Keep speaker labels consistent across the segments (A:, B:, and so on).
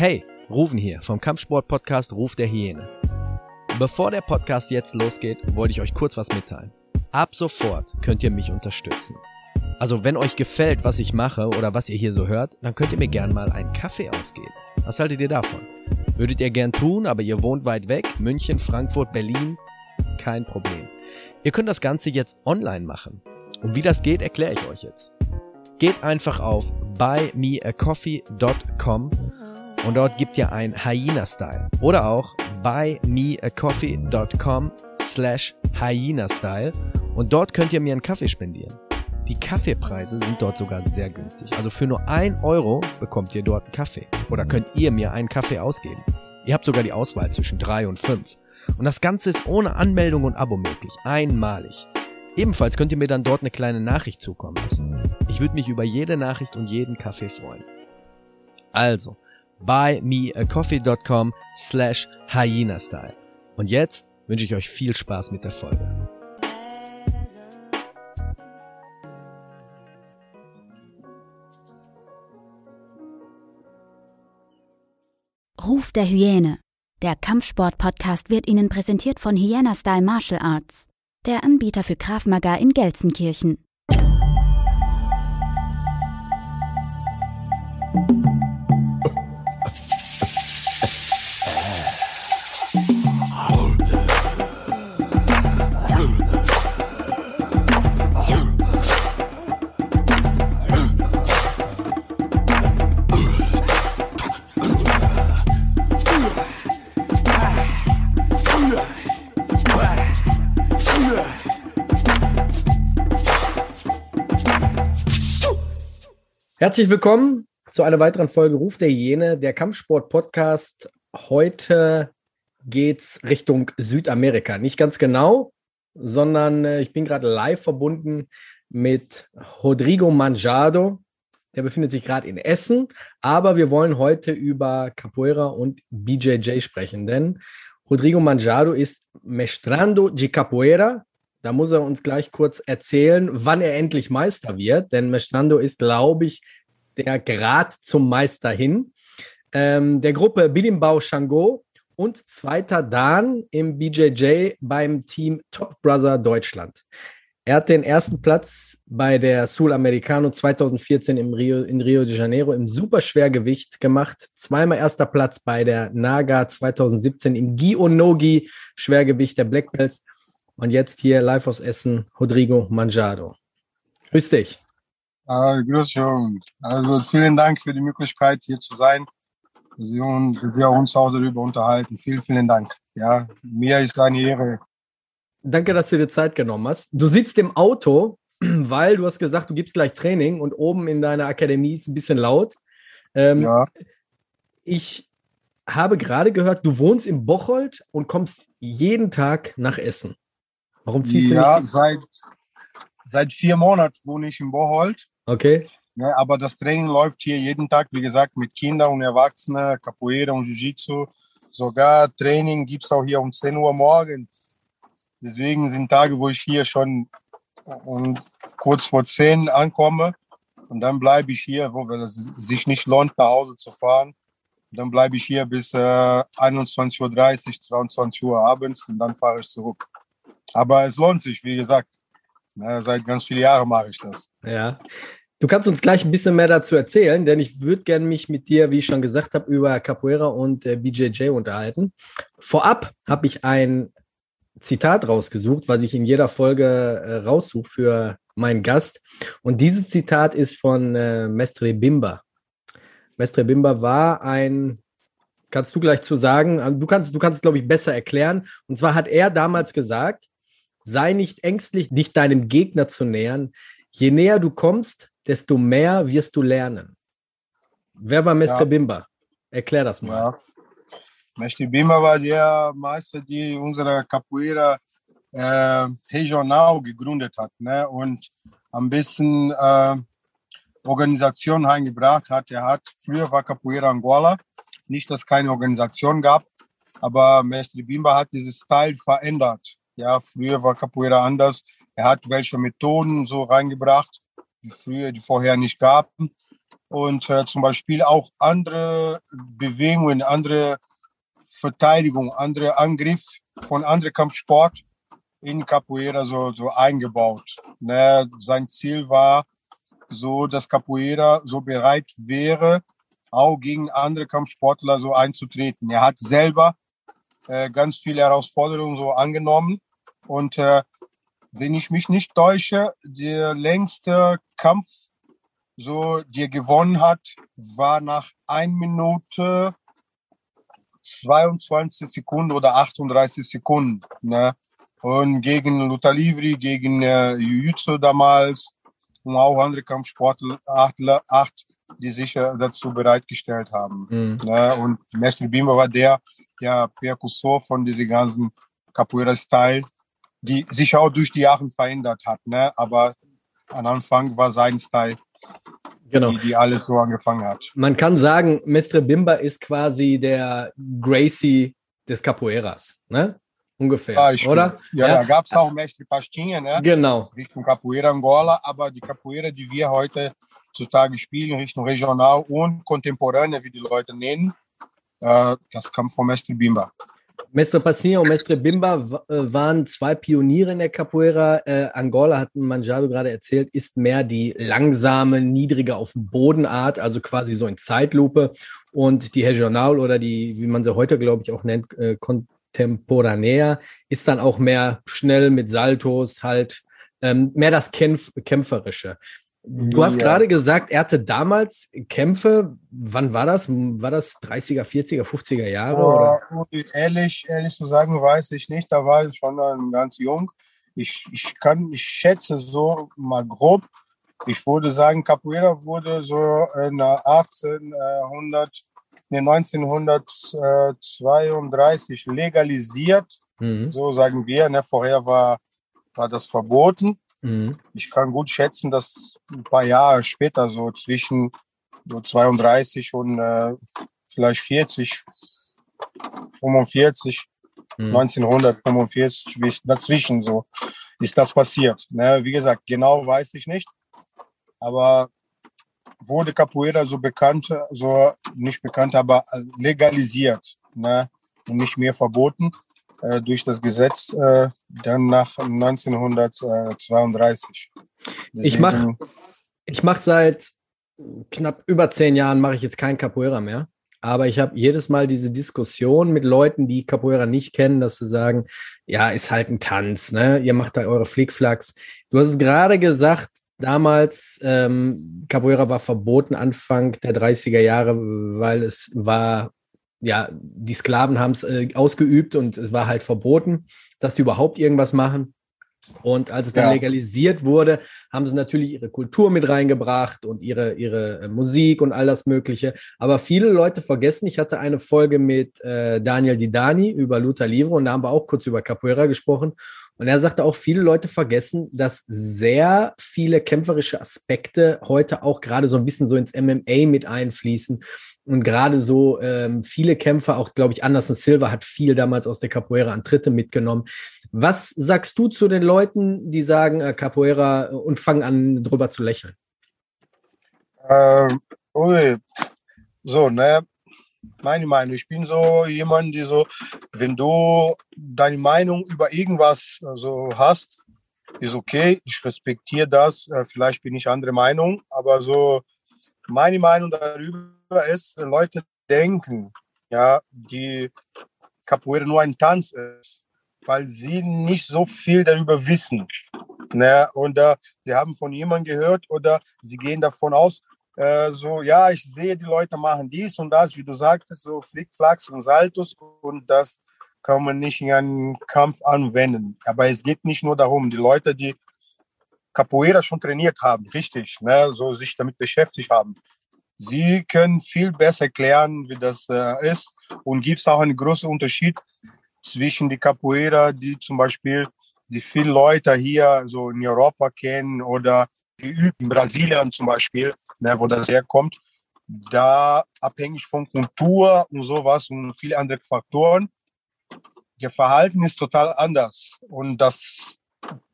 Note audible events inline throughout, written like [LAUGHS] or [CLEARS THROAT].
A: Hey, Ruven hier vom Kampfsport-Podcast Ruf der Hyäne. Bevor der Podcast jetzt losgeht, wollte ich euch kurz was mitteilen. Ab sofort könnt ihr mich unterstützen. Also wenn euch gefällt, was ich mache oder was ihr hier so hört, dann könnt ihr mir gern mal einen Kaffee ausgeben. Was haltet ihr davon? Würdet ihr gern tun, aber ihr wohnt weit weg, München, Frankfurt, Berlin? Kein Problem. Ihr könnt das Ganze jetzt online machen. Und wie das geht, erkläre ich euch jetzt. Geht einfach auf buymeacoffee.com und dort gibt ihr ein Hyena-Style. Oder auch buymeacoffee.com slash Hyena-Style und dort könnt ihr mir einen Kaffee spendieren. Die Kaffeepreise sind dort sogar sehr günstig. Also für nur ein Euro bekommt ihr dort einen Kaffee. Oder könnt ihr mir einen Kaffee ausgeben. Ihr habt sogar die Auswahl zwischen drei und fünf. Und das Ganze ist ohne Anmeldung und Abo möglich. Einmalig. Ebenfalls könnt ihr mir dann dort eine kleine Nachricht zukommen lassen. Ich würde mich über jede Nachricht und jeden Kaffee freuen. Also, buymeacoffee.com slash hyena-style. Und jetzt wünsche ich euch viel Spaß mit der Folge.
B: Ruf der Hyäne. Der Kampfsport-Podcast wird Ihnen präsentiert von Hyena Style Martial Arts, der Anbieter für Krav Maga in Gelsenkirchen.
A: Herzlich willkommen zu einer weiteren Folge Ruf der Hyäne, der Kampfsport-Podcast. Heute geht's Richtung Südamerika. Nicht ganz genau, sondern äh, ich bin gerade live verbunden mit Rodrigo Manjado. Der befindet sich gerade in Essen, aber wir wollen heute über Capoeira und BJJ sprechen, denn Rodrigo Manjado ist Mestrando de Capoeira da muss er uns gleich kurz erzählen, wann er endlich Meister wird, denn Mestrando ist, glaube ich, der Grad zum Meister hin. Ähm, der Gruppe Bilimbau Shango und zweiter Dan im BJJ beim Team Top Brother Deutschland. Er hat den ersten Platz bei der Sul Americano 2014 im Rio, in Rio de Janeiro im Superschwergewicht gemacht. Zweimal erster Platz bei der Naga 2017 im Gi-Onogi Schwergewicht der Black Belts und jetzt hier live aus Essen, Rodrigo Manjado. Grüß dich.
C: Uh, grüß schon. Also vielen Dank für die Möglichkeit, hier zu sein. Wir, wir uns auch darüber unterhalten. Vielen, vielen Dank. Ja, mir ist eine Ehre.
A: Danke, dass du dir Zeit genommen hast. Du sitzt im Auto, [CLEARS THROAT] weil du hast gesagt, du gibst gleich Training und oben in deiner Akademie ist ein bisschen laut. Ähm, ja. Ich habe gerade gehört, du wohnst in Bocholt und kommst jeden Tag nach Essen. Warum ziehst
C: ja,
A: du
C: nicht? Seit, seit vier Monaten wohne ich in Bocholt.
A: Okay.
C: Ja, aber das Training läuft hier jeden Tag, wie gesagt, mit Kindern und Erwachsenen, Capoeira und Jiu-Jitsu. Sogar Training gibt es auch hier um 10 Uhr morgens. Deswegen sind Tage, wo ich hier schon um kurz vor 10 ankomme. Und dann bleibe ich hier, wo es sich nicht lohnt, nach Hause zu fahren. Und dann bleibe ich hier bis äh, 21.30 Uhr, 22 Uhr abends und dann fahre ich zurück. Aber es lohnt sich, wie gesagt. Na, seit ganz vielen Jahren mache ich das.
A: Ja. Du kannst uns gleich ein bisschen mehr dazu erzählen, denn ich würde gerne mich mit dir, wie ich schon gesagt habe, über Capoeira und äh, BJJ unterhalten. Vorab habe ich ein Zitat rausgesucht, was ich in jeder Folge äh, raussuche für meinen Gast. Und dieses Zitat ist von äh, Mestre Bimba. Mestre Bimba war ein, kannst du gleich zu sagen, du kannst, du kannst es, glaube ich, besser erklären. Und zwar hat er damals gesagt, Sei nicht ängstlich, dich deinem Gegner zu nähern. Je näher du kommst, desto mehr wirst du lernen. Wer war Mestre ja. Bimba? Erklär das mal. Ja.
C: Mestre Bimba war der Meister, der unsere Capoeira äh, regional gegründet hat ne? und ein bisschen äh, Organisation eingebracht hat. Er hat früher war Capoeira Angola, nicht, dass es keine Organisation gab, aber Mestre Bimba hat dieses Teil verändert. Ja, früher war Capoeira anders. Er hat welche Methoden so reingebracht, die früher, die vorher nicht gab. und äh, zum Beispiel auch andere Bewegungen, andere Verteidigung, andere Angriff von anderen Kampfsport in Capoeira so, so eingebaut. Ne? Sein Ziel war so, dass Capoeira so bereit wäre, auch gegen andere Kampfsportler so einzutreten. Er hat selber äh, ganz viele Herausforderungen so angenommen und äh, wenn ich mich nicht täusche, der längste Kampf, so der gewonnen hat, war nach 1 Minute 22 Sekunden oder 38 Sekunden. Ne? Und gegen Luther Livri, gegen äh, Jiu-Jitsu damals und auch andere Kampfsportler, acht, die sich äh, dazu bereitgestellt haben. Mhm. Ne? Und Mestre Bimba war der, der Perkussor von diesem ganzen Capoeira-Style, die sich auch durch die Jahre verändert hat. Ne? Aber am Anfang war sein Style, genau. die, die alles so angefangen hat.
A: Man kann sagen, Mestre Bimba ist quasi der Gracie des Capoeiras, ne? Ungefähr, ja, oder?
C: Ja, ja. da gab es auch Mestre Pastinha, ne?
A: Genau.
C: Richtung Capoeira Angola, aber die Capoeira, die wir heute zutage spielen, Richtung regional und kontemporane, wie die Leute nennen, äh, das kam von Mestre Bimba.
A: Mestre Passinha und Mestre Bimba äh, waren zwei Pioniere in der Capoeira. Äh, Angola, hat Manjado gerade erzählt, ist mehr die langsame, niedrige auf Bodenart, also quasi so in Zeitlupe. Und die Regional oder die, wie man sie heute, glaube ich, auch nennt, äh, Contemporanea, ist dann auch mehr schnell mit Saltos, halt ähm, mehr das Kämpf Kämpferische. Du hast ja. gerade gesagt, er hatte damals Kämpfe. Wann war das? War das 30er, 40er, 50er Jahre?
C: Oh, ehrlich, ehrlich zu sagen, weiß ich nicht. Da war ich schon ganz jung. Ich, ich kann, ich schätze so mal grob. Ich würde sagen, Capoeira wurde so in 1800, nee, 1932 legalisiert. Mhm. So sagen wir. Ne? Vorher war, war das verboten. Mhm. Ich kann gut schätzen, dass ein paar Jahre später, so zwischen so 32 und äh, vielleicht 40, 45, mhm. 1945, dazwischen so ist das passiert. Ne? Wie gesagt, genau weiß ich nicht, aber wurde Capoeira so bekannt, so nicht bekannt, aber legalisiert ne? und nicht mehr verboten äh, durch das Gesetz äh, dann nach 1932.
A: Deswegen, ich mache ich mach seit knapp über zehn Jahren mache ich jetzt kein Capoeira mehr. Aber ich habe jedes Mal diese Diskussion mit Leuten, die Capoeira nicht kennen, dass sie sagen, ja, ist halt ein Tanz, ne? Ihr macht da eure Flickflacks. Du hast es gerade gesagt, damals, ähm, Capoeira war verboten Anfang der 30er Jahre, weil es war ja, die Sklaven haben es äh, ausgeübt und es war halt verboten, dass die überhaupt irgendwas machen. Und als es dann ja. legalisiert wurde, haben sie natürlich ihre Kultur mit reingebracht und ihre, ihre äh, Musik und all das Mögliche. Aber viele Leute vergessen, ich hatte eine Folge mit äh, Daniel Didani über Luther Livre und da haben wir auch kurz über Capoeira gesprochen. Und er sagte auch, viele Leute vergessen, dass sehr viele kämpferische Aspekte heute auch gerade so ein bisschen so ins MMA mit einfließen. Und gerade so ähm, viele Kämpfer, auch glaube ich, Anderson Silva hat viel damals aus der Capoeira an Tritte mitgenommen. Was sagst du zu den Leuten, die sagen äh, Capoeira und fangen an, drüber zu lächeln?
C: Ähm, ui. So, ne, meine Meinung. Ich bin so jemand, der so, wenn du deine Meinung über irgendwas also hast, ist okay, ich respektiere das. Äh, vielleicht bin ich andere Meinung, aber so meine Meinung darüber ist, Leute denken, ja, die Capoeira nur ein Tanz ist, weil sie nicht so viel darüber wissen. Ne? Und äh, sie haben von jemandem gehört oder sie gehen davon aus, äh, so, ja, ich sehe, die Leute machen dies und das, wie du sagtest, so Flickflacks und Saltos und das kann man nicht in einem Kampf anwenden. Aber es geht nicht nur darum, die Leute, die Capoeira schon trainiert haben, richtig, ne, so sich damit beschäftigt haben, Sie können viel besser erklären, wie das äh, ist. Und gibt es auch einen großen Unterschied zwischen die Capoeira, die zum Beispiel die viele Leute hier so in Europa kennen oder üben in Brasilien zum Beispiel, ne, wo das herkommt. Da abhängig von Kultur und sowas und viele andere Faktoren. Ihr Verhalten ist total anders. Und das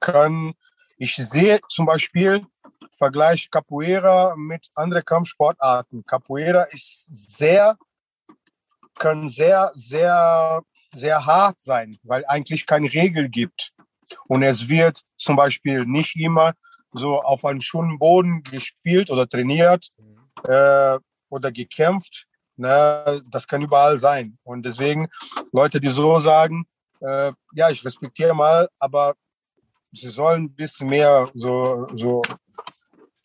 C: kann, ich sehe zum Beispiel Vergleich Capoeira mit anderen Kampfsportarten. Capoeira ist sehr, kann sehr, sehr, sehr hart sein, weil eigentlich keine Regel gibt. Und es wird zum Beispiel nicht immer so auf einem schönen Boden gespielt oder trainiert äh, oder gekämpft. Ne, das kann überall sein. Und deswegen Leute, die so sagen, äh, ja, ich respektiere mal, aber sie sollen ein bisschen mehr so, so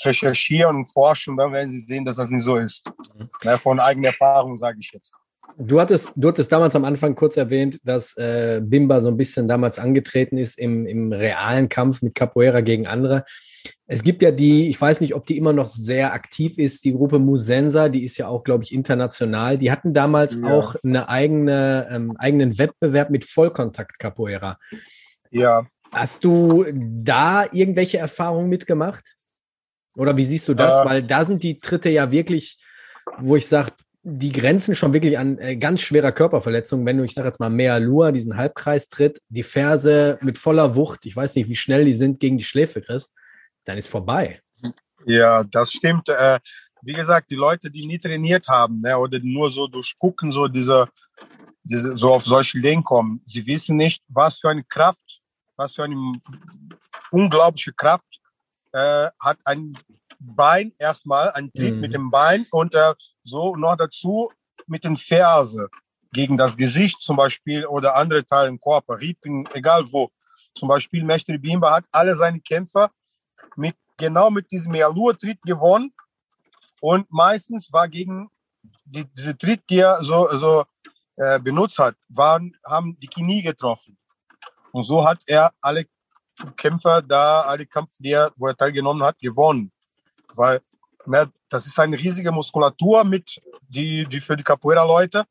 C: recherchieren und forschen, dann werden sie sehen, dass das nicht so ist. Mhm. Ne, von eigener Erfahrung sage ich jetzt.
A: Du hattest, du hattest damals am Anfang kurz erwähnt, dass äh, Bimba so ein bisschen damals angetreten ist im, im realen Kampf mit Capoeira gegen andere. Es gibt ja die, ich weiß nicht, ob die immer noch sehr aktiv ist, die Gruppe Musensa, die ist ja auch, glaube ich, international. Die hatten damals ja. auch eine eigene, ähm, eigenen Wettbewerb mit Vollkontakt Capoeira.
C: Ja.
A: Hast du da irgendwelche Erfahrungen mitgemacht? Oder wie siehst du das? Äh, Weil da sind die Tritte ja wirklich, wo ich sage, die grenzen schon wirklich an äh, ganz schwerer Körperverletzung. Wenn du, ich sage jetzt mal, Mea Lua, diesen Halbkreis tritt, die Ferse mit voller Wucht, ich weiß nicht, wie schnell die sind, gegen die Schläfe kriegst, dann ist vorbei.
C: Ja, das stimmt. Äh, wie gesagt, die Leute, die nie trainiert haben ne, oder nur so durchgucken, so diese, diese, so auf solche Ideen kommen, sie wissen nicht, was für eine Kraft, was für eine unglaubliche Kraft äh, hat ein Bein erstmal, ein Tritt mhm. mit dem Bein und äh, so noch dazu mit den Ferse gegen das Gesicht zum Beispiel oder andere Teile im Körper, Rippen, egal wo. Zum Beispiel Mestre Bimba hat alle seine Kämpfer mit, genau mit diesem Alur-Tritt gewonnen. Und meistens war gegen die, diese Tritt, die er so, so äh, benutzt hat, waren, haben die Knie getroffen. Und so hat er alle Kämpfer da, alle Kämpfe, die er, wo er teilgenommen hat, gewonnen. Weil ne, das ist eine riesige Muskulatur mit, die, die für die Capoeira-Leute.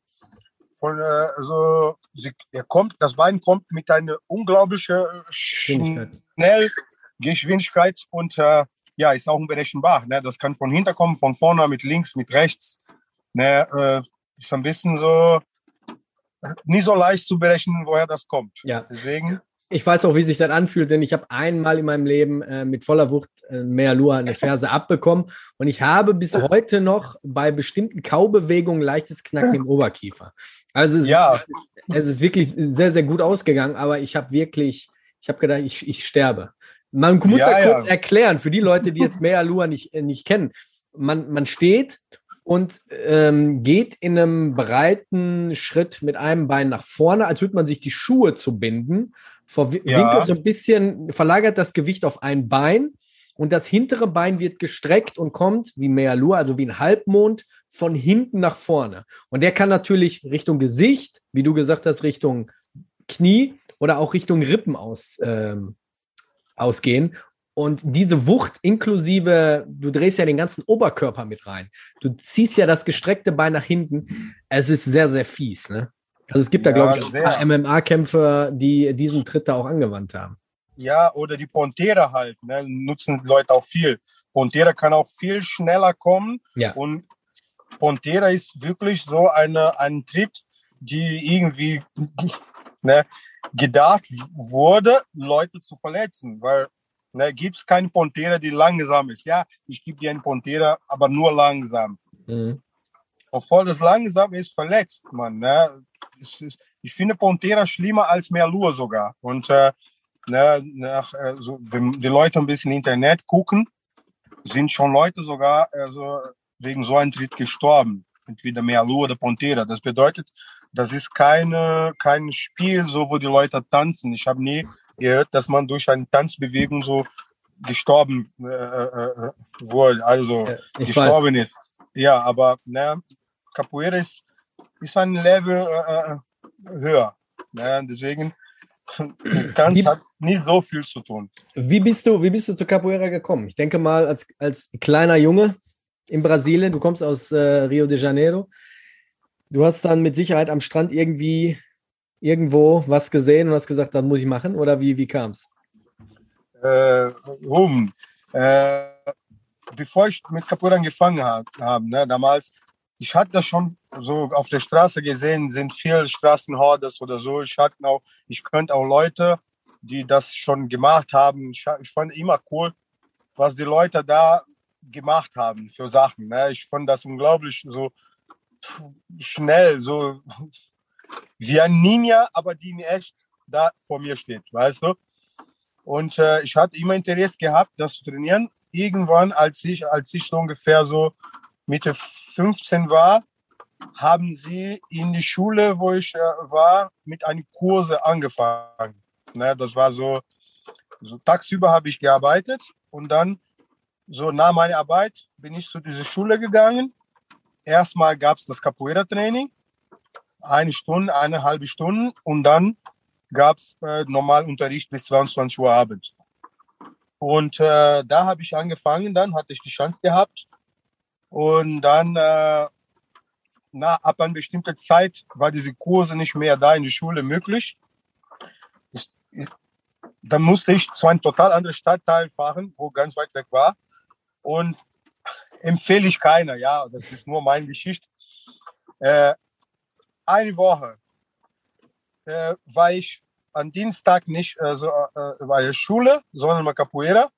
C: Von, äh, also, sie, er kommt, das Bein kommt mit einer unglaublichen Schnellgeschwindigkeit und äh, ja, ist auch unberechenbar. Ne? Das kann von hinten kommen, von vorne, mit links, mit rechts. Ne? Äh, ist ein bisschen so nicht so leicht zu berechnen, woher das kommt.
A: Ja. Deswegen ich weiß auch, wie sich das anfühlt, denn ich habe einmal in meinem Leben äh, mit voller Wucht äh, Mealua eine Ferse abbekommen und ich habe bis heute noch bei bestimmten Kaubewegungen leichtes Knacken im Oberkiefer. Also es, ja. ist, es ist wirklich sehr, sehr gut ausgegangen, aber ich habe wirklich, ich habe gedacht, ich, ich sterbe. Man muss ja, ja kurz erklären, für die Leute, die jetzt [LAUGHS] Mealua nicht, äh, nicht kennen. Man, man steht und ähm, geht in einem breiten Schritt mit einem Bein nach vorne, als würde man sich die Schuhe zu binden verwinkelt ja. so ein bisschen, verlagert das Gewicht auf ein Bein und das hintere Bein wird gestreckt und kommt wie Mealur, also wie ein Halbmond, von hinten nach vorne. Und der kann natürlich Richtung Gesicht, wie du gesagt hast, Richtung Knie oder auch Richtung Rippen aus, ähm, ausgehen. Und diese Wucht inklusive, du drehst ja den ganzen Oberkörper mit rein. Du ziehst ja das gestreckte Bein nach hinten. Es ist sehr, sehr fies, ne? Also es gibt ja, da, glaube ich, ein paar MMA-Kämpfer, die diesen Tritt da auch angewandt haben.
C: Ja, oder die Pontera halt, ne, nutzen Leute auch viel. Pontera kann auch viel schneller kommen.
A: Ja.
C: Und Pontera ist wirklich so eine, ein Tritt, die irgendwie ne, gedacht wurde, Leute zu verletzen. Weil ne, gibt es keine Pontera, die langsam ist. Ja, ich gebe dir eine Pontera, aber nur langsam. Mhm. Obwohl das langsam ist, verletzt man. Ne? ich finde Pontera schlimmer als Merlur sogar. Und äh, ne, nach, äh, so, wenn die Leute ein bisschen Internet gucken, sind schon Leute sogar also, wegen so einem Tritt gestorben. Entweder Merlur oder Pontera. Das bedeutet, das ist keine, kein Spiel, so wo die Leute tanzen. Ich habe nie gehört, dass man durch eine Tanzbewegung so gestorben äh, äh, äh wurde, also ja, gestorben weiß. ist. Ja, aber ne, Capoeira ist ist ein Level äh, äh höher. Ja, deswegen [CLEARS THROAT] Tanz wie, hat nicht so viel zu tun.
A: Wie bist du, wie bist du zu Capoeira gekommen? Ich denke mal, als, als kleiner Junge in Brasilien, du kommst aus Rio de Janeiro, du hast dann mit Sicherheit am Strand irgendwie irgendwo was gesehen und hast gesagt, das muss ich machen? Oder wie, wie kam es?
C: Äh, um, äh, bevor ich mit Capoeira angefangen habe, hab, ne, damals ich hatte das schon so auf der Straße gesehen, sind viele Straßenhordes oder so. Ich hatte auch, ich könnte auch Leute, die das schon gemacht haben. Ich, ich fand immer cool, was die Leute da gemacht haben für Sachen. Ne? Ich fand das unglaublich so schnell, so wie ein Ninja, aber die in echt da vor mir steht, weißt du? Und äh, ich hatte immer Interesse gehabt, das zu trainieren. Irgendwann, als ich, als ich so ungefähr so Mitte 15 war, haben sie in die Schule, wo ich äh, war, mit einem Kurse angefangen. Ne, das war so, so tagsüber habe ich gearbeitet und dann so nach meiner Arbeit bin ich zu dieser Schule gegangen. Erstmal gab es das Capoeira-Training, eine Stunde, eine halbe Stunde und dann gab es äh, normal Unterricht bis 22 Uhr Abend. Und äh, da habe ich angefangen, dann hatte ich die Chance gehabt. Und dann, äh, na, ab einer bestimmten Zeit war diese Kurse nicht mehr da in der Schule möglich. Ich, ich, dann musste ich zu einem total anderen Stadtteil fahren, wo ganz weit weg war. Und empfehle ich keiner, ja, das ist nur meine Geschichte. Äh, eine Woche äh, war ich am Dienstag nicht also, äh, bei der Schule, sondern bei Capoeira.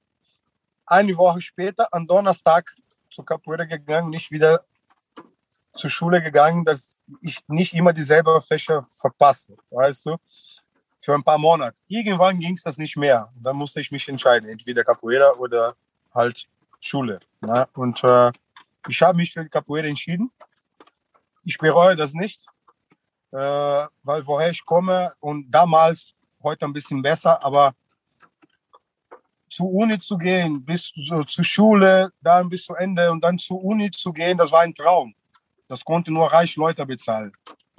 C: Eine Woche später, am Donnerstag, zur Capoeira gegangen, nicht wieder zur Schule gegangen, dass ich nicht immer dieselbe Fächer verpasse, weißt du, für ein paar Monate. Irgendwann ging es das nicht mehr. Dann musste ich mich entscheiden, entweder Capoeira oder halt Schule. Ne? Und äh, ich habe mich für Capoeira entschieden. Ich bereue das nicht äh, weil woher ich komme und damals, heute ein bisschen besser, aber zur Uni zu gehen, bis so, zur Schule, dann bis zu Ende und dann zur Uni zu gehen, das war ein Traum. Das konnte nur reiche Leute bezahlen.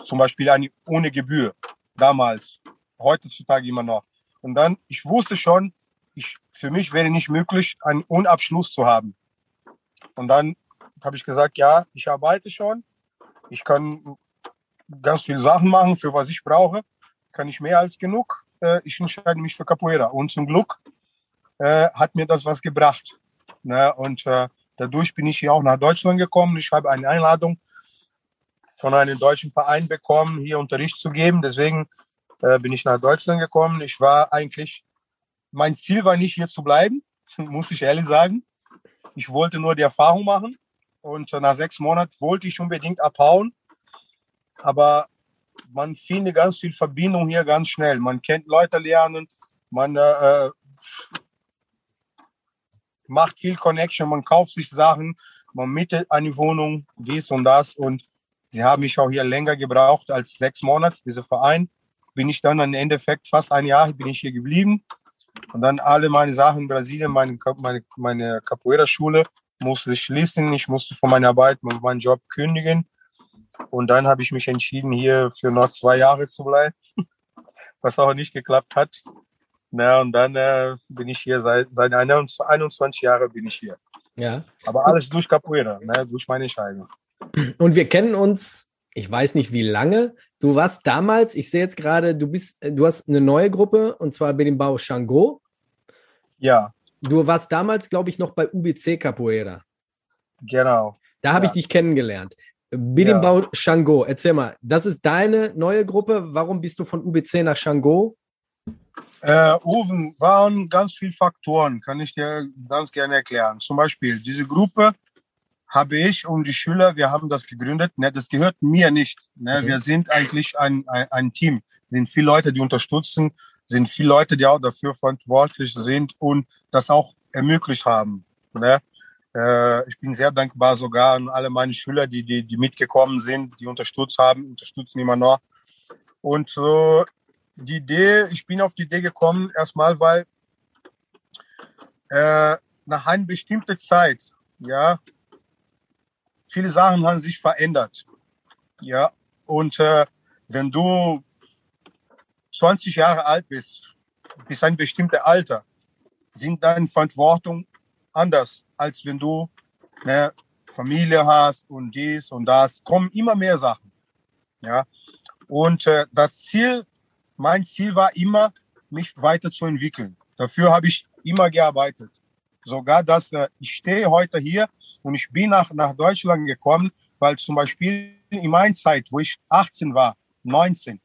C: Zum Beispiel eine, ohne Gebühr. Damals. Heutzutage immer noch. Und dann, ich wusste schon, ich, für mich wäre nicht möglich, einen Unabschluss zu haben. Und dann habe ich gesagt, ja, ich arbeite schon. Ich kann ganz viele Sachen machen, für was ich brauche. Kann ich mehr als genug. Äh, ich entscheide mich für Capoeira. Und zum Glück äh, hat mir das was gebracht. Ne? Und äh, dadurch bin ich hier auch nach Deutschland gekommen. Ich habe eine Einladung von einem deutschen Verein bekommen, hier Unterricht zu geben. Deswegen bin ich nach Deutschland gekommen. Ich war eigentlich, mein Ziel war nicht hier zu bleiben, [LAUGHS] muss ich ehrlich sagen. Ich wollte nur die Erfahrung machen. Und nach sechs Monaten wollte ich unbedingt abhauen aber man findet ganz viel Verbindung hier ganz schnell. Man kennt Leute lernen, man äh, macht viel Connection, man kauft sich Sachen, man mietet eine Wohnung, dies und das. Und sie haben mich auch hier länger gebraucht als sechs Monate, dieser Verein. Bin ich dann im Endeffekt fast ein Jahr bin ich hier geblieben. Und dann alle meine Sachen in Brasilien, meine, meine, meine Capoeira-Schule musste ich schließen. Ich musste von meiner Arbeit meinen Job kündigen. Und dann habe ich mich entschieden, hier für noch zwei Jahre zu bleiben, [LAUGHS] was auch nicht geklappt hat. Na, und dann äh, bin ich hier seit, seit 21 Jahren bin ich hier.
A: Ja.
C: Aber alles durch Capoeira, ne, durch meine Entscheidung.
A: Und wir kennen uns, ich weiß nicht wie lange. Du warst damals, ich sehe jetzt gerade, du bist, du hast eine neue Gruppe und zwar bei dem Bau Shango.
C: Ja.
A: Du warst damals, glaube ich, noch bei UBC Capoeira.
C: Genau.
A: Da habe ja. ich dich kennengelernt. Birimbau ja. Shango, erzähl mal, das ist deine neue Gruppe. Warum bist du von UBC nach Shango?
C: Äh, Oven waren ganz viele Faktoren, kann ich dir ganz gerne erklären. Zum Beispiel, diese Gruppe habe ich und die Schüler, wir haben das gegründet. Ne, das gehört mir nicht. Ne? Okay. Wir sind eigentlich ein, ein, ein Team. Sind viele Leute, die unterstützen, sind viele Leute, die auch dafür verantwortlich sind und das auch ermöglicht haben. Ne? Äh, ich bin sehr dankbar sogar an alle meine Schüler, die, die, die mitgekommen sind, die unterstützt haben, unterstützen immer noch. Und so die Idee, ich bin auf die Idee gekommen, erstmal, weil äh, nach einer bestimmten Zeit, ja, viele Sachen haben sich verändert. Ja, und äh, wenn du 20 Jahre alt bist, bis ein bestimmtes Alter, sind deine Verantwortung anders, als wenn du eine Familie hast und dies und das. Kommen immer mehr Sachen. Ja. Und äh, das Ziel, mein Ziel war immer, mich weiterzuentwickeln. Dafür habe ich immer gearbeitet. Sogar, dass äh, ich stehe heute hier und ich bin nach, nach Deutschland gekommen, weil zum Beispiel in meiner Zeit, wo ich 18 war, 19,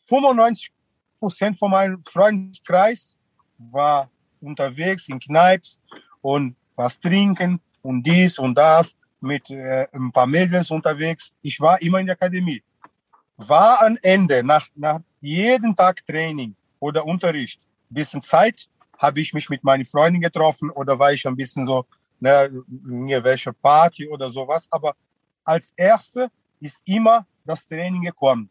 C: 95 Prozent von meinem Freundeskreis war unterwegs in Kneips und was trinken und dies und das mit äh, ein paar Mädels unterwegs. Ich war immer in der Akademie. War am Ende, nach, nach jedem Tag Training oder Unterricht, bisschen Zeit, habe ich mich mit meinen Freunden getroffen oder war ich ein bisschen so, ne, welche Party oder sowas. Aber als Erste ist immer das Training gekommen.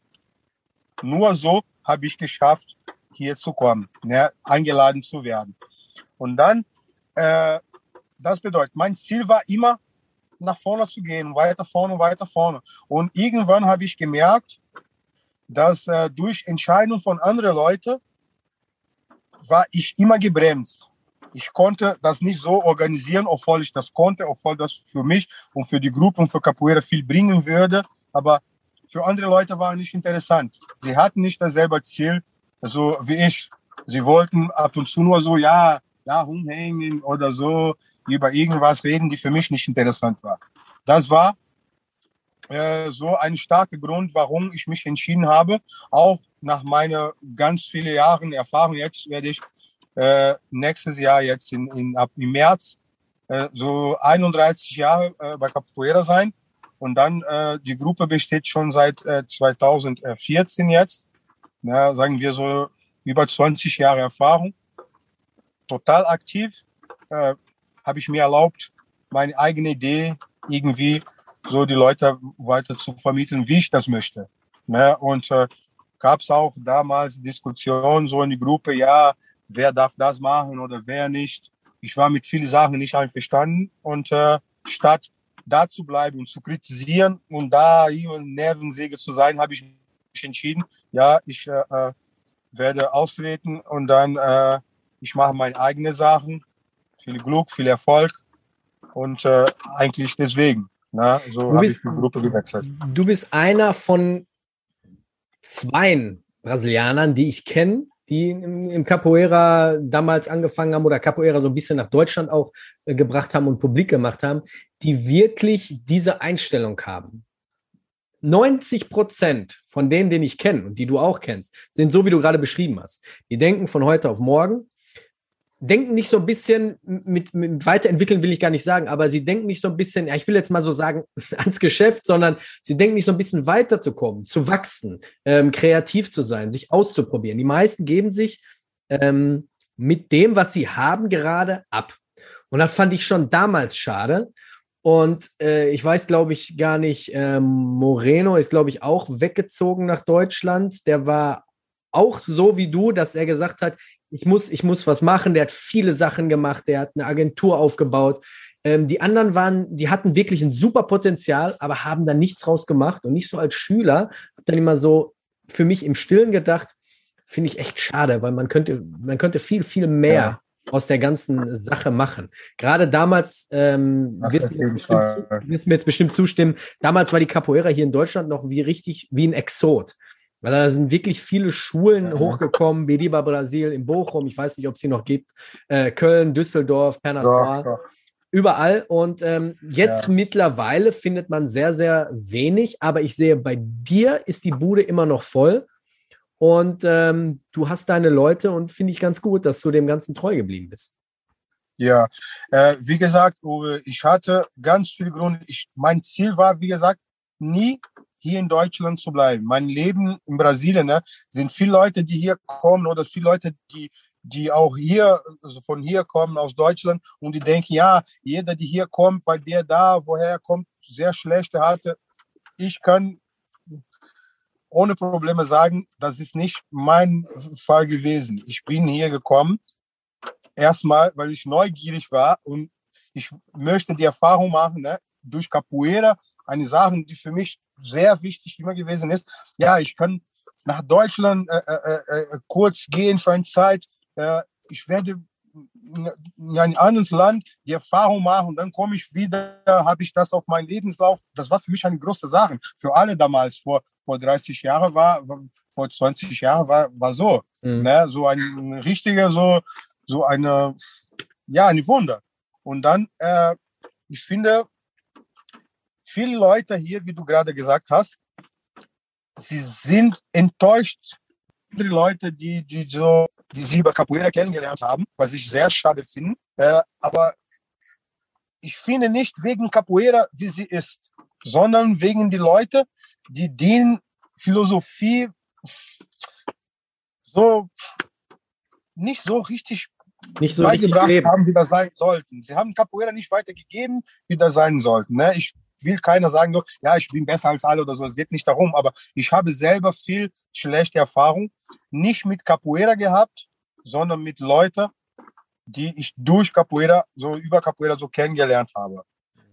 C: Nur so habe ich geschafft, hier zu kommen, ne, eingeladen zu werden. Und dann, äh, das bedeutet, mein Ziel war immer, nach vorne zu gehen, weiter vorne, weiter vorne. Und irgendwann habe ich gemerkt, dass äh, durch Entscheidungen von anderen Leuten war ich immer gebremst. Ich konnte das nicht so organisieren, obwohl ich das konnte, obwohl das für mich und für die Gruppe und für Capoeira viel bringen würde. Aber für andere Leute war nicht interessant. Sie hatten nicht dasselbe Ziel, so wie ich. Sie wollten ab und zu nur so, ja, ja, rumhängen oder so, über irgendwas reden, die für mich nicht interessant war. Das war äh, so ein starker Grund, warum ich mich entschieden habe, auch nach meiner ganz vielen Jahren Erfahrung. Jetzt werde ich äh, nächstes Jahr, jetzt in, in, ab im März, äh, so 31 Jahre äh, bei Capoeira sein. Und dann, äh, die Gruppe besteht schon seit äh, 2014 jetzt. Ja, sagen wir so über 20 Jahre Erfahrung. Total aktiv. Äh, Habe ich mir erlaubt, meine eigene Idee irgendwie so die Leute weiter zu vermitteln, wie ich das möchte. Ne? Und äh, gab es auch damals Diskussionen so in die Gruppe, ja, wer darf das machen oder wer nicht. Ich war mit vielen Sachen nicht einverstanden und äh, statt da zu bleiben und zu kritisieren und da Nervensäge zu sein, habe ich mich entschieden, ja, ich äh, äh, werde austreten und dann äh, ich mache meine eigenen Sachen. Viel Glück, viel Erfolg und äh, eigentlich deswegen. Na, so habe ich die Gruppe gewechselt.
A: Du bist einer von zwei Brasilianern, die ich kenne, die im Capoeira damals angefangen haben oder Capoeira so ein bisschen nach Deutschland auch äh, gebracht haben und publik gemacht haben, die wirklich diese Einstellung haben. 90 Prozent von denen, den ich kenne und die du auch kennst, sind so, wie du gerade beschrieben hast. Die denken von heute auf morgen, denken nicht so ein bisschen mit, mit weiterentwickeln will ich gar nicht sagen, aber sie denken nicht so ein bisschen, ja, ich will jetzt mal so sagen, [LAUGHS] ans Geschäft, sondern sie denken nicht so ein bisschen weiterzukommen, zu wachsen, ähm, kreativ zu sein, sich auszuprobieren. Die meisten geben sich ähm, mit dem, was sie haben, gerade ab. Und das fand ich schon damals schade. Und äh, ich weiß, glaube ich, gar nicht, ähm, Moreno ist, glaube ich, auch weggezogen nach Deutschland. Der war auch so wie du, dass er gesagt hat, ich muss, ich muss was machen. Der hat viele Sachen gemacht, der hat eine Agentur aufgebaut. Ähm, die anderen waren, die hatten wirklich ein super Potenzial, aber haben da nichts draus gemacht. Und nicht so als Schüler, habe dann immer so für mich im Stillen gedacht, finde ich echt schade, weil man könnte, man könnte viel, viel mehr ja. aus der ganzen Sache machen. Gerade damals, ähm, wirst, mir bestimmt, wirst mir jetzt bestimmt zustimmen, damals war die Capoeira hier in Deutschland noch wie richtig wie ein Exot. Weil da sind wirklich viele Schulen ja. hochgekommen, Bediba Brasil in Bochum, ich weiß nicht, ob es sie noch gibt, äh, Köln, Düsseldorf, Pernastar, überall. Und ähm, jetzt ja. mittlerweile findet man sehr, sehr wenig, aber ich sehe, bei dir ist die Bude immer noch voll. Und ähm, du hast deine Leute und finde ich ganz gut, dass du dem Ganzen treu geblieben bist.
C: Ja, äh, wie gesagt, Uwe, ich hatte ganz viel Grund. Ich, mein Ziel war, wie gesagt, nie hier in Deutschland zu bleiben. Mein Leben in Brasilien ne, sind viele Leute, die hier kommen oder viele Leute, die die auch hier, also von hier kommen, aus Deutschland, und die denken, ja, jeder, die hier kommt, weil der da, woher er kommt, sehr schlechte hatte. Ich kann ohne Probleme sagen, das ist nicht mein Fall gewesen. Ich bin hier gekommen, erstmal, weil ich neugierig war und ich möchte die Erfahrung machen, ne, durch Capoeira, eine Sache, die für mich sehr wichtig immer gewesen ist. Ja, ich kann nach Deutschland äh, äh, äh, äh kurz gehen für eine Zeit. Äh, ich werde in ein anderes Land die Erfahrung machen dann komme ich wieder, habe ich das auf meinen Lebenslauf. Das war für mich eine große Sache. Für alle damals, vor, vor 30 Jahren war, vor 20 Jahren war, war so. Mhm. Ne? So ein richtiger, so, so eine, ja, ein Wunder. Und dann, äh, ich finde, viele Leute hier, wie du gerade gesagt hast, sie sind enttäuscht. Die Leute, die, die so die sie über Capoeira kennengelernt haben, was ich sehr schade finde. Äh, aber ich finde nicht wegen Capoeira, wie sie ist, sondern wegen die Leute, die den Philosophie so nicht so richtig
A: nicht so beigebracht
C: haben, wie das sein sollten. Sie haben Capoeira nicht weitergegeben, wie das sein sollten. Ne? Ich will keiner sagen, ja, ich bin besser als alle oder so. Es geht nicht darum, aber ich habe selber viel schlechte Erfahrung, nicht mit Capoeira gehabt, sondern mit Leuten, die ich durch Capoeira, so über Capoeira so kennengelernt habe.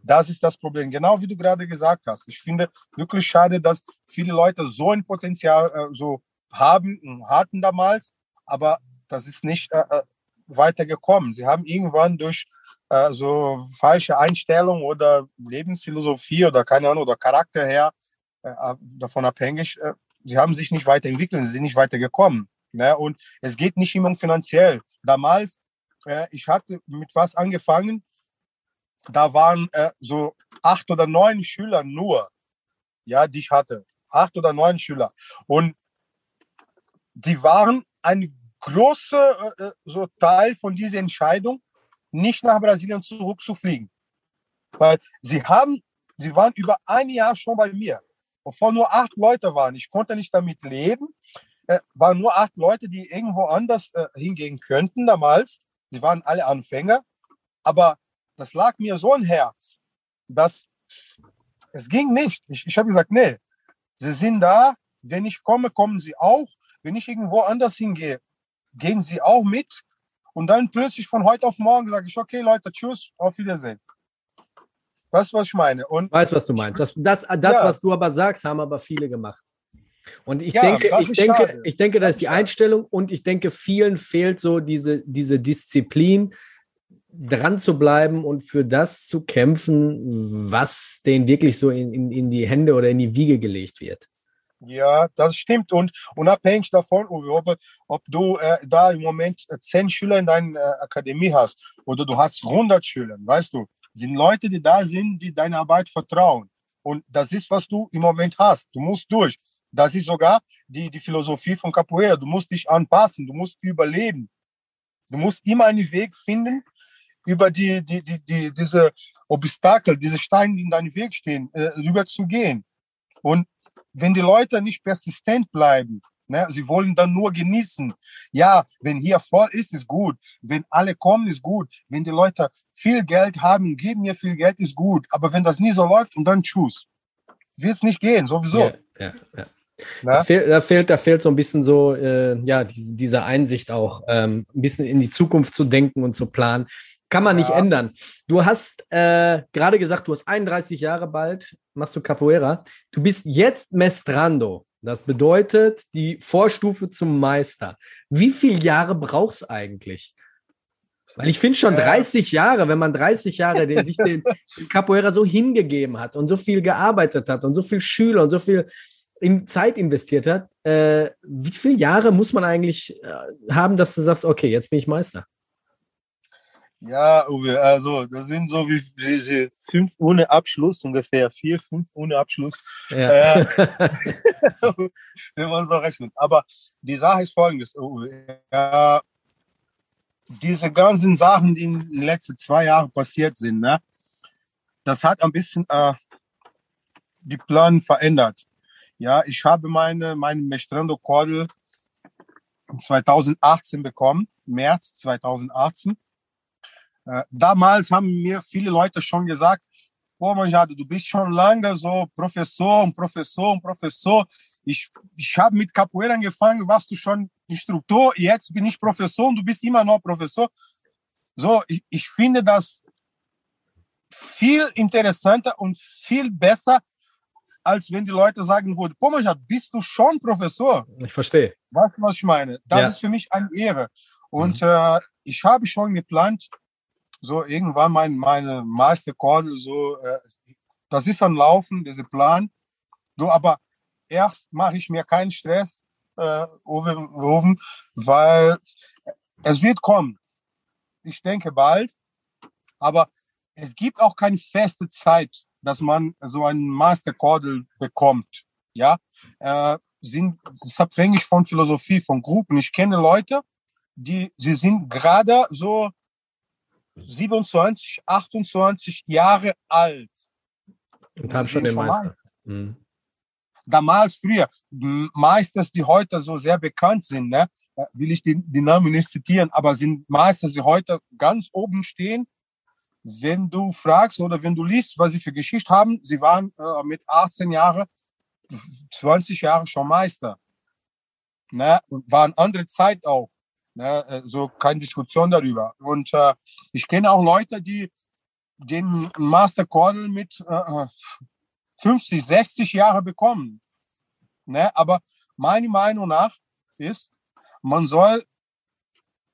C: Das ist das Problem. Genau wie du gerade gesagt hast. Ich finde wirklich schade, dass viele Leute so ein Potenzial äh, so haben hatten damals, aber das ist nicht äh, äh weitergekommen. Sie haben irgendwann durch äh, so falsche Einstellung oder Lebensphilosophie oder keine Ahnung oder Charakter her äh, davon abhängig, äh, sie haben sich nicht weiterentwickelt, sie sind nicht weitergekommen. Ne? Und es geht nicht immer um finanziell. Damals, äh, ich hatte mit was angefangen, da waren äh, so acht oder neun Schüler nur, ja, die ich hatte. Acht oder neun Schüler. Und die waren ein großer äh, äh, so Teil von dieser Entscheidung, nicht nach Brasilien zurückzufliegen. Weil sie haben, sie waren über ein Jahr schon bei mir, wovon nur acht Leute waren. Ich konnte nicht damit leben. Äh, waren nur acht Leute, die irgendwo anders äh, hingehen könnten damals. Sie waren alle Anfänger. Aber das lag mir so ein Herz, dass es ging nicht. Ich, ich habe gesagt, nee, sie sind da. Wenn ich komme, kommen sie auch. Wenn ich irgendwo anders hingehe, gehen sie auch mit. Und dann plötzlich von heute auf morgen sage ich, okay, Leute, tschüss, auf Wiedersehen. Weißt du, was ich meine? Und
A: weiß, was du meinst. Das, das, das ja. was du aber sagst, haben aber viele gemacht. Und ich ja, denke, ich denke, ich denke, das ist die Einstellung und ich denke, vielen fehlt so diese, diese Disziplin, dran zu bleiben und für das zu kämpfen, was denen wirklich so in, in, in die Hände oder in die Wiege gelegt wird.
C: Ja, das stimmt. Und unabhängig davon, ob, ob du äh, da im Moment äh, zehn Schüler in deiner äh, Akademie hast oder du hast 100 Schüler, weißt du, sind Leute, die da sind, die deine Arbeit vertrauen. Und das ist, was du im Moment hast. Du musst durch. Das ist sogar die, die Philosophie von Capoeira. Du musst dich anpassen, du musst überleben. Du musst immer einen Weg finden, über die, die, die, die, diese Obstakel, diese Steine, die in deinem Weg stehen, äh, rüber zu gehen. Und wenn die Leute nicht persistent bleiben, ne, sie wollen dann nur genießen. Ja, wenn hier voll ist, ist gut. Wenn alle kommen, ist gut. Wenn die Leute viel Geld haben, geben mir viel Geld, ist gut. Aber wenn das nie so läuft und dann tschüss, wird es nicht gehen, sowieso.
A: Ja, ja, ja. Da, fehl, da, fehlt, da fehlt so ein bisschen so, äh, ja, diese, diese Einsicht auch, ähm, ein bisschen in die Zukunft zu denken und zu planen. Kann man nicht ändern. Du hast äh, gerade gesagt, du hast 31 Jahre bald, machst du Capoeira. Du bist jetzt Mestrando. Das bedeutet die Vorstufe zum Meister. Wie viele Jahre brauchst du eigentlich? Weil ich finde schon 30 Jahre, wenn man 30 Jahre den, sich den Capoeira so hingegeben hat und so viel gearbeitet hat und so viel Schüler und so viel in Zeit investiert hat, äh, wie viele Jahre muss man eigentlich äh, haben, dass du sagst, okay, jetzt bin ich Meister?
C: Ja, Uwe, also das sind so wie, wie fünf ohne Abschluss, ungefähr vier, fünf ohne Abschluss. Ja. Äh, [LAUGHS] [LAUGHS] wenn man so rechnet. Aber die Sache ist folgendes, Uwe. Ja, diese ganzen Sachen, die in den letzten zwei Jahren passiert sind, ne, das hat ein bisschen äh, die Pläne verändert. Ja, ich habe meine, meine Mestrando Kordel 2018 bekommen, März 2018. Äh, damals haben mir viele Leute schon gesagt, oh Manjado, du bist schon lange so Professor und Professor und Professor. Ich, ich habe mit Capoeira angefangen, warst du schon Instruktor, jetzt bin ich Professor und du bist immer noch Professor. So, ich, ich finde das viel interessanter und viel besser, als wenn die Leute sagen würden, oh Manjado, bist du schon Professor?
A: Ich verstehe.
C: Weißt du, was ich meine? Das ja. ist für mich eine Ehre. Und mhm. äh, ich habe schon geplant, so irgendwann mein, meine Meisterkorde, so, äh, das ist am Laufen, dieser Plan. So, aber erst mache ich mir keinen Stress, äh, Oven, weil es wird kommen. Ich denke bald, aber es gibt auch keine feste Zeit, dass man so einen Masterkordel bekommt. Ja, äh, sind, das ist abhängig von Philosophie, von Gruppen. Ich kenne Leute, die, sie sind gerade so 27, 28 Jahre alt.
A: Und haben schon den Meister. Mhm.
C: Damals früher, Meisters, die heute so sehr bekannt sind, ne? will ich die, die Namen nicht zitieren, aber sind Meisters, die heute ganz oben stehen. Wenn du fragst oder wenn du liest, was sie für Geschichte haben, sie waren äh, mit 18 Jahren, 20 Jahre schon Meister. Ne? Und war eine andere Zeit auch. Ne? Äh, so keine Diskussion darüber. Und äh, ich kenne auch Leute, die den Master Cordel mit äh, 50, 60 Jahre bekommen. Ne? Aber meine Meinung nach ist, man soll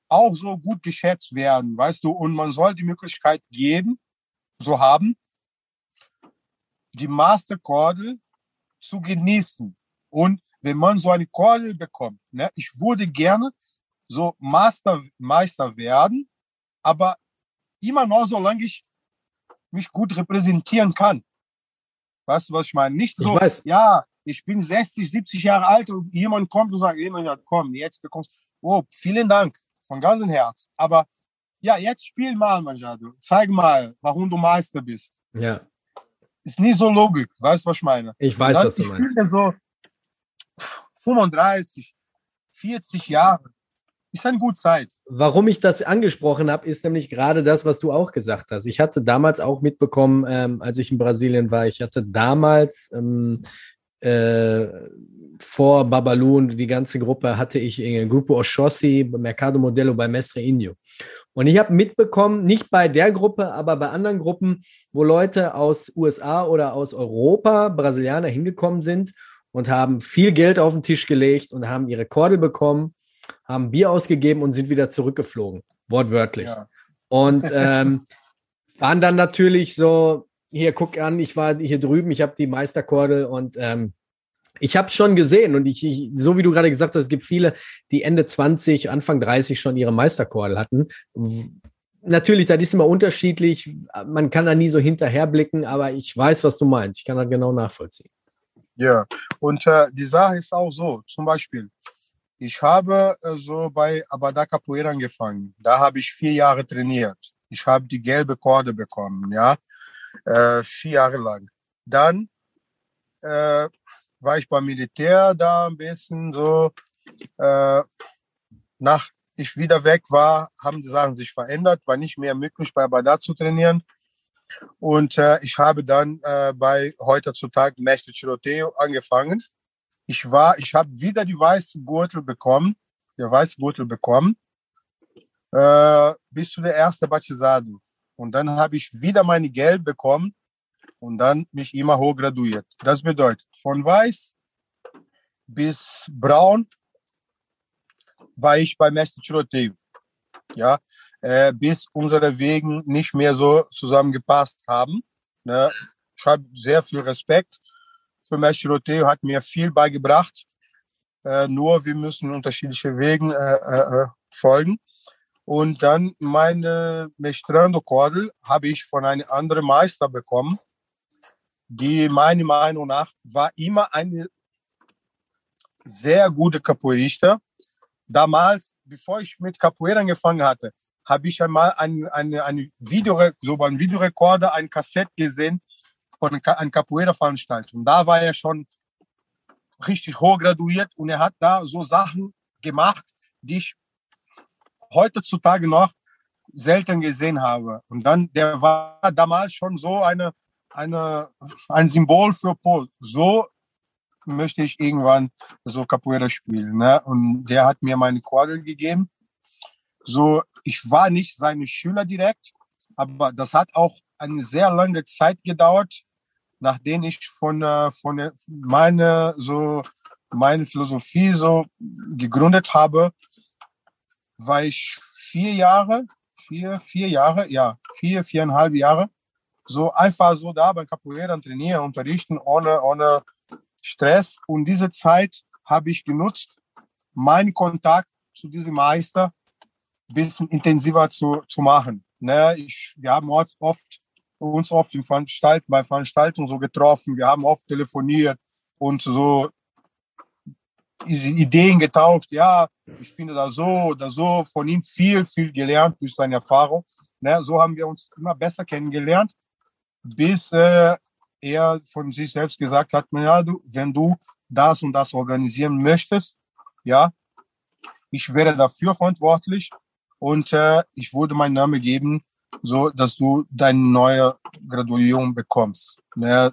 C: auch so gut geschätzt werden, weißt du, und man soll die Möglichkeit geben, so haben, die Master Cordel zu genießen. Und wenn man so eine Kordel bekommt, ne, ich würde gerne so Master, Meister werden, aber immer noch, solange ich mich gut repräsentieren kann. Weißt du, was ich meine? Nicht so,
A: ich
C: ja, ich bin 60, 70 Jahre alt und jemand kommt und sagt, jemand, ja, komm, jetzt bekommst du, oh, vielen Dank, von ganzem Herz. Aber ja, jetzt spiel mal, Manjado. Zeig mal, warum du Meister bist.
A: Ja.
C: Ist nicht so logisch, weißt du, was ich meine?
A: Ich weiß, was du ich meinst.
C: Ich so 35, 40 Jahre, ist eine gute Zeit.
A: Warum ich das angesprochen habe, ist nämlich gerade das, was du auch gesagt hast. Ich hatte damals auch mitbekommen, ähm, als ich in Brasilien war, ich hatte damals ähm, äh, vor Babalu und die ganze Gruppe hatte ich in Grupo Oshossi, Mercado Modelo bei Mestre Indio. Und ich habe mitbekommen, nicht bei der Gruppe, aber bei anderen Gruppen, wo Leute aus USA oder aus Europa, Brasilianer hingekommen sind und haben viel Geld auf den Tisch gelegt und haben ihre Kordel bekommen haben Bier ausgegeben und sind wieder zurückgeflogen, wortwörtlich. Ja. Und [LAUGHS] ähm, waren dann natürlich so, hier, guck an, ich war hier drüben, ich habe die Meisterkordel und ähm, ich habe schon gesehen und ich, ich, so wie du gerade gesagt hast, es gibt viele, die Ende 20, Anfang 30 schon ihre Meisterkordel hatten. Natürlich, das ist immer unterschiedlich. Man kann da nie so hinterherblicken, aber ich weiß, was du meinst. Ich kann das genau nachvollziehen.
C: Ja, und äh, die Sache ist auch so, zum Beispiel, ich habe äh, so bei Abada Capoeira angefangen. Da habe ich vier Jahre trainiert. Ich habe die gelbe Korde bekommen, ja, äh, vier Jahre lang. Dann äh, war ich beim Militär da ein bisschen so. Äh, nach ich wieder weg war, haben die Sachen sich verändert, war nicht mehr möglich, bei Abada zu trainieren. Und äh, ich habe dann bei heutzutage Mestre Chiroteo angefangen ich war, ich habe wieder die weiße Gürtel bekommen, der weiße Gürtel bekommen, äh, bis zu der ersten Batizado. Und dann habe ich wieder meine Gelb bekommen und dann mich immer hoch graduiert. Das bedeutet, von weiß bis braun war ich bei Mestre Tiroteio. Ja, äh, bis unsere Wegen nicht mehr so zusammengepasst haben. Ne? Ich habe sehr viel Respekt für mich Chiroteo hat mir viel beigebracht. Äh, nur wir müssen unterschiedliche Wegen äh, äh, äh, folgen. Und dann meine Mestrando Kordel habe ich von einem anderen Meister bekommen, die meiner Meinung nach war immer eine sehr gute Capoeirista. Damals, bevor ich mit Capoeira angefangen hatte, habe ich einmal eine, eine, eine Video, so beim Videorekorder ein Kassett gesehen von einer Capoeira-Veranstaltung. Da war er schon richtig hoch graduiert und er hat da so Sachen gemacht, die ich heutzutage noch selten gesehen habe. Und dann, der war damals schon so eine, eine, ein Symbol für Pol. So möchte ich irgendwann so Capoeira spielen. Ne? Und der hat mir meine Quadel gegeben. So, ich war nicht seine Schüler direkt, aber das hat auch eine sehr lange Zeit gedauert, nachdem ich von, von meine, so, meine Philosophie so gegründet habe, war ich vier Jahre, vier, vier Jahre, ja, vier, viereinhalb Jahre, so einfach so da beim Capoeira trainieren, unterrichten, ohne, ohne Stress. Und diese Zeit habe ich genutzt, meinen Kontakt zu diesem Meister ein bisschen intensiver zu, zu machen. Ne, ich, wir haben oft uns oft in Veranstaltungen, bei Veranstaltungen so getroffen. Wir haben oft telefoniert und so Ideen getauft. Ja, Ich finde da so, da so von ihm viel, viel gelernt durch seine Erfahrung. Ne, so haben wir uns immer besser kennengelernt, bis äh, er von sich selbst gesagt hat, ja, du, wenn du das und das organisieren möchtest, ja, ich wäre dafür verantwortlich und äh, ich würde meinen Namen geben, so dass du deine neue Graduierung bekommst. Ne,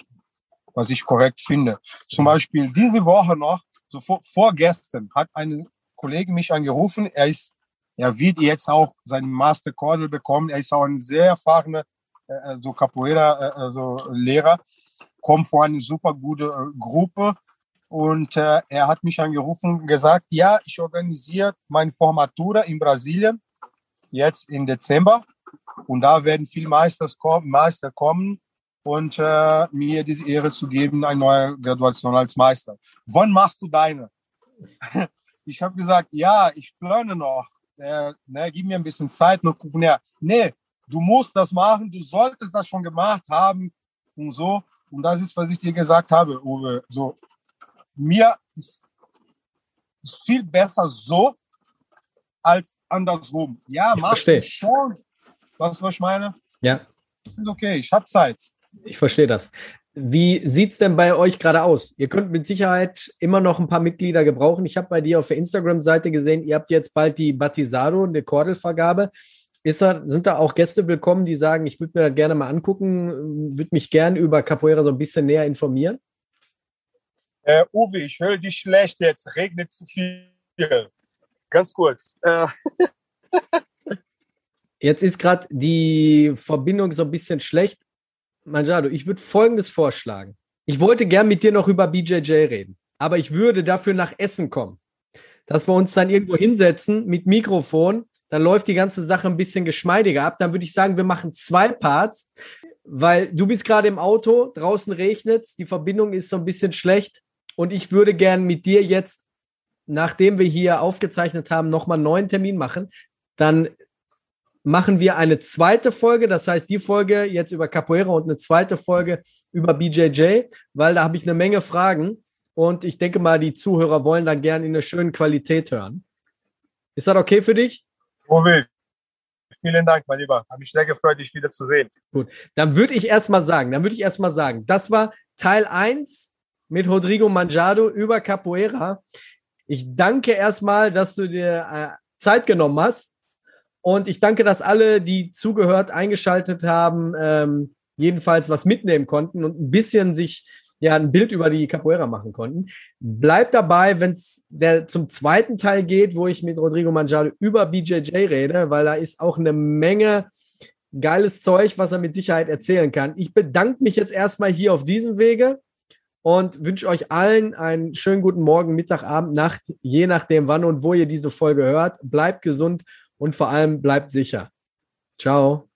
C: was ich korrekt finde. Zum Beispiel diese Woche noch, so vor, vorgestern, hat ein Kollege mich angerufen. Er ist, er wird jetzt auch seinen Master Cordel bekommen. Er ist auch ein sehr erfahrener äh, so Capoeira äh, also Lehrer, kommt von einer super gute äh, Gruppe und äh, er hat mich angerufen und gesagt, ja, ich organisiere meine Formatura in Brasilien jetzt im Dezember und da werden viele Meister kommen, Meister kommen und äh, mir diese Ehre zu geben, eine neue Graduation als Meister. Wann machst du deine? [LAUGHS] ich habe gesagt, ja, ich plane noch. Äh, ne, gib mir ein bisschen Zeit, noch gucken. Ja, nee, du musst das machen, du solltest das schon gemacht haben und so. Und das ist, was ich dir gesagt habe, Uwe. So, mir ist, ist viel besser so als andersrum. Ja, mach schon. Was, was ich meine?
A: Ja.
C: Ist okay, ich habe Zeit.
A: Ich verstehe das. Wie sieht es denn bei euch gerade aus? Ihr könnt mit Sicherheit immer noch ein paar Mitglieder gebrauchen. Ich habe bei dir auf der Instagram-Seite gesehen, ihr habt jetzt bald die Batizado, eine Kordelvergabe. Ist da, sind da auch Gäste willkommen, die sagen, ich würde mir das gerne mal angucken, würde mich gerne über Capoeira so ein bisschen näher informieren?
C: Äh, Uwe, ich höre dich schlecht jetzt. Regnet zu viel. Ganz kurz. Äh. [LAUGHS]
A: Jetzt ist gerade die Verbindung so ein bisschen schlecht. Manjado, ich würde Folgendes vorschlagen. Ich wollte gern mit dir noch über BJJ reden, aber ich würde dafür nach Essen kommen. Dass wir uns dann irgendwo hinsetzen mit Mikrofon, dann läuft die ganze Sache ein bisschen geschmeidiger ab. Dann würde ich sagen, wir machen zwei Parts, weil du bist gerade im Auto, draußen regnet die Verbindung ist so ein bisschen schlecht und ich würde gern mit dir jetzt, nachdem wir hier aufgezeichnet haben, nochmal einen neuen Termin machen. Dann machen wir eine zweite Folge, das heißt die Folge jetzt über Capoeira und eine zweite Folge über BJJ, weil da habe ich eine Menge Fragen und ich denke mal, die Zuhörer wollen dann gerne in einer schönen Qualität hören. Ist das okay für dich?
C: Uwe, vielen Dank, mein Lieber. Habe mich sehr gefreut, dich wieder zu sehen.
A: Gut, dann würde ich erstmal sagen, dann würde ich erstmal sagen, das war Teil 1 mit Rodrigo Manjado über Capoeira. Ich danke erstmal, dass du dir äh, Zeit genommen hast und ich danke, dass alle, die zugehört, eingeschaltet haben, ähm, jedenfalls was mitnehmen konnten und ein bisschen sich ja ein Bild über die Capoeira machen konnten. Bleibt dabei, wenn es zum zweiten Teil geht, wo ich mit Rodrigo Manjado über BJJ rede, weil da ist auch eine Menge geiles Zeug, was er mit Sicherheit erzählen kann. Ich bedanke mich jetzt erstmal hier auf diesem Wege und wünsche euch allen einen schönen guten Morgen, Mittag, Abend, Nacht, je nachdem wann und wo ihr diese Folge hört. Bleibt gesund und vor allem bleibt sicher. Ciao.